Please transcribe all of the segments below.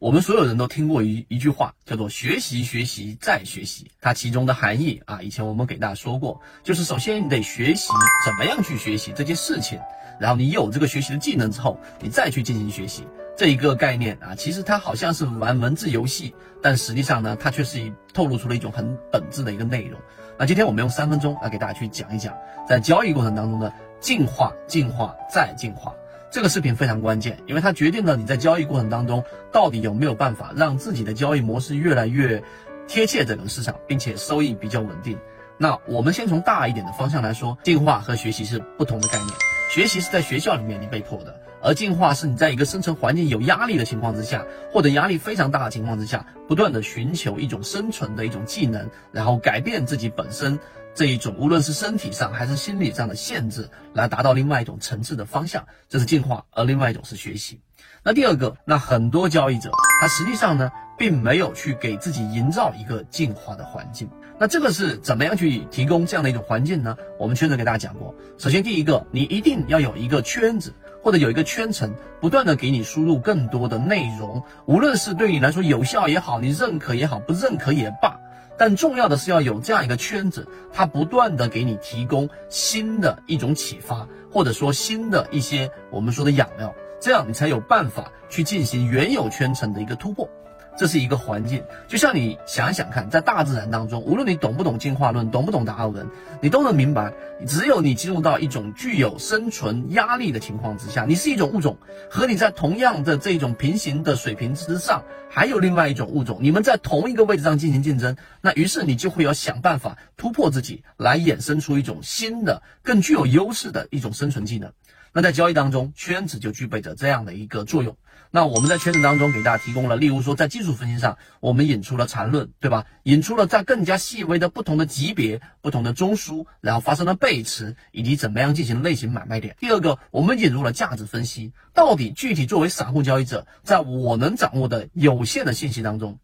我们所有人都听过一一句话，叫做“学习，学习，再学习”。它其中的含义啊，以前我们给大家说过，就是首先你得学习怎么样去学习这件事情，然后你有这个学习的技能之后，你再去进行学习。这一个概念啊，其实它好像是玩文字游戏，但实际上呢，它却是透露出了一种很本质的一个内容。那今天我们用三分钟来给大家去讲一讲，在交易过程当中的进化、进化再进化。这个视频非常关键，因为它决定了你在交易过程当中到底有没有办法让自己的交易模式越来越贴切整个市场，并且收益比较稳定。那我们先从大一点的方向来说，进化和学习是不同的概念。学习是在学校里面你被迫的，而进化是你在一个生存环境有压力的情况之下，或者压力非常大的情况之下，不断的寻求一种生存的一种技能，然后改变自己本身。这一种无论是身体上还是心理上的限制，来达到另外一种层次的方向，这是进化；而另外一种是学习。那第二个，那很多交易者他实际上呢，并没有去给自己营造一个进化的环境。那这个是怎么样去提供这样的一种环境呢？我们圈子给大家讲过，首先第一个，你一定要有一个圈子或者有一个圈层，不断的给你输入更多的内容，无论是对你来说有效也好，你认可也好，不认可也罢。但重要的是要有这样一个圈子，它不断的给你提供新的一种启发，或者说新的一些我们说的养料，这样你才有办法去进行原有圈层的一个突破。这是一个环境，就像你想想看，在大自然当中，无论你懂不懂进化论，懂不懂达尔文，你都能明白，只有你进入到一种具有生存压力的情况之下，你是一种物种，和你在同样的这种平行的水平之上，还有另外一种物种，你们在同一个位置上进行竞争，那于是你就会要想办法突破自己，来衍生出一种新的、更具有优势的一种生存技能。那在交易当中，圈子就具备着这样的一个作用。那我们在圈子当中给大家提供了，例如说在技术分析上，我们引出了缠论，对吧？引出了在更加细微的不同的级别、不同的中枢，然后发生了背驰，以及怎么样进行类型买卖点。第二个，我们引入了价值分析，到底具体作为散户交易者，在我能掌握的有限的信息当中，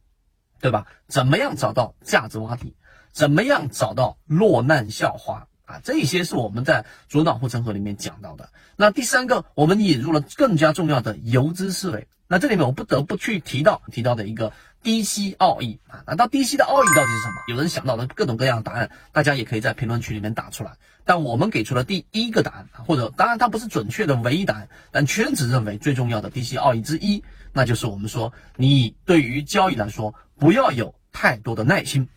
对吧？怎么样找到价值洼地？怎么样找到落难校花？啊，这些是我们在左脑护城河里面讲到的。那第三个，我们引入了更加重要的游资思维。那这里面我不得不去提到提到的一个低吸奥义啊。那到低吸的奥义到底是什么？有人想到了各种各样的答案，大家也可以在评论区里面打出来。但我们给出了第一个答案，或者当然它不是准确的唯一答案，但圈子认为最重要的低吸奥义之一，那就是我们说，你对于交易来说，不要有太多的耐心。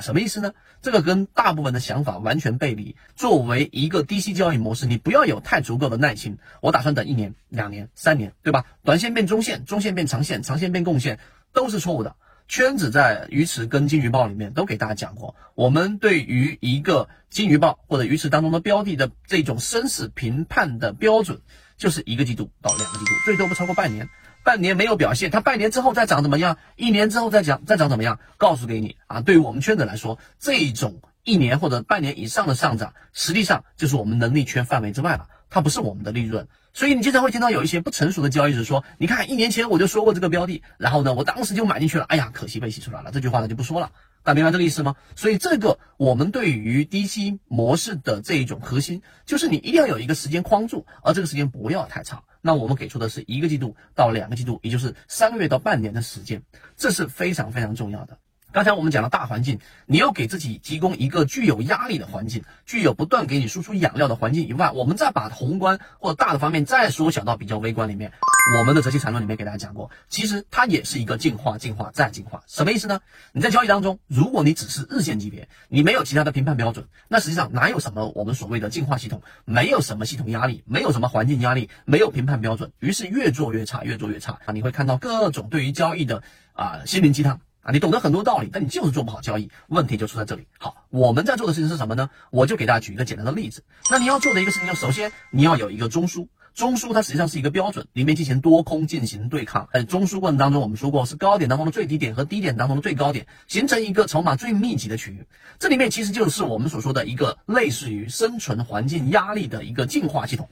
什么意思呢？这个跟大部分的想法完全背离。作为一个低息交易模式，你不要有太足够的耐心。我打算等一年、两年、三年，对吧？短线变中线，中线变长线，长线变贡献，都是错误的。圈子在鱼池跟金鱼报里面都给大家讲过，我们对于一个金鱼报或者鱼池当中的标的的这种生死评判的标准，就是一个季度到两个季度，最多不超过半年。半年没有表现，它半年之后再涨怎么样？一年之后再涨再涨怎么样？告诉给你啊，对于我们圈子来说，这种一年或者半年以上的上涨，实际上就是我们能力圈范围之外了，它不是我们的利润。所以你经常会听到有一些不成熟的交易者说：“你看，一年前我就说过这个标的，然后呢，我当时就买进去了，哎呀，可惜被洗出来了。”这句话呢就不说了，大家明白这个意思吗？所以这个我们对于低息模式的这一种核心，就是你一定要有一个时间框住，而这个时间不要太长。那我们给出的是一个季度到两个季度，也就是三个月到半年的时间，这是非常非常重要的。刚才我们讲了大环境，你要给自己提供一个具有压力的环境，具有不断给你输出养料的环境以外，我们再把宏观或大的方面再缩小到比较微观里面。我们的择期缠论里面给大家讲过，其实它也是一个进化、进化再进化。什么意思呢？你在交易当中，如果你只是日线级别，你没有其他的评判标准，那实际上哪有什么我们所谓的进化系统？没有什么系统压力，没有什么环境压力，没有评判标准，于是越做越差，越做越差啊！你会看到各种对于交易的啊心灵鸡汤。啊，你懂得很多道理，但你就是做不好交易，问题就出在这里。好，我们在做的事情是什么呢？我就给大家举一个简单的例子。那你要做的一个事情，就首先你要有一个中枢，中枢它实际上是一个标准，里面进行多空进行对抗。在中枢过程当中，我们说过是高点当中的最低点和低点当中的最高点，形成一个筹码最密集的区域。这里面其实就是我们所说的一个类似于生存环境压力的一个进化系统。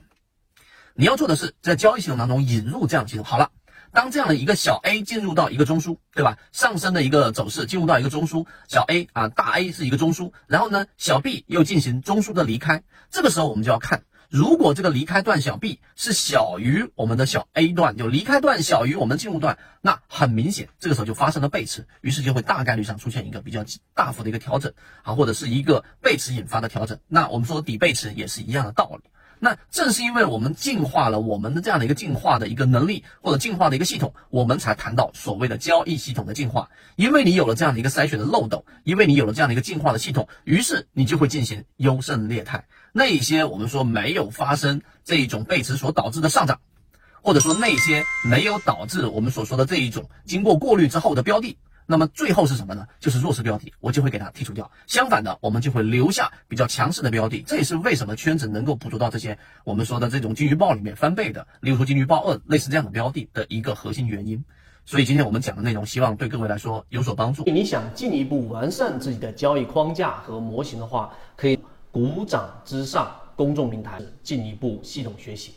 你要做的是在交易系统当中引入这样的系统。好了。当这样的一个小 A 进入到一个中枢，对吧？上升的一个走势进入到一个中枢，小 A 啊，大 A 是一个中枢，然后呢，小 B 又进行中枢的离开。这个时候我们就要看，如果这个离开段小 b 是小于我们的小 a 段，就离开段小于我们进入段，那很明显这个时候就发生了背驰，于是就会大概率上出现一个比较大幅的一个调整啊，或者是一个背驰引发的调整。那我们说底背驰也是一样的道理。那正是因为我们进化了我们的这样的一个进化的一个能力或者进化的一个系统，我们才谈到所谓的交易系统的进化。因为你有了这样的一个筛选的漏斗，因为你有了这样的一个进化的系统，于是你就会进行优胜劣汰。那些我们说没有发生这一种背驰所导致的上涨，或者说那些没有导致我们所说的这一种经过过滤之后的标的。那么最后是什么呢？就是弱势标的，我就会给它剔除掉。相反的，我们就会留下比较强势的标的。这也是为什么圈子能够捕捉到这些我们说的这种金鱼报里面翻倍的，例如说金鱼报二类似这样的标的的一个核心原因。所以今天我们讲的内容，希望对各位来说有所帮助。你想进一步完善自己的交易框架和模型的话，可以鼓掌之上公众平台进一步系统学习。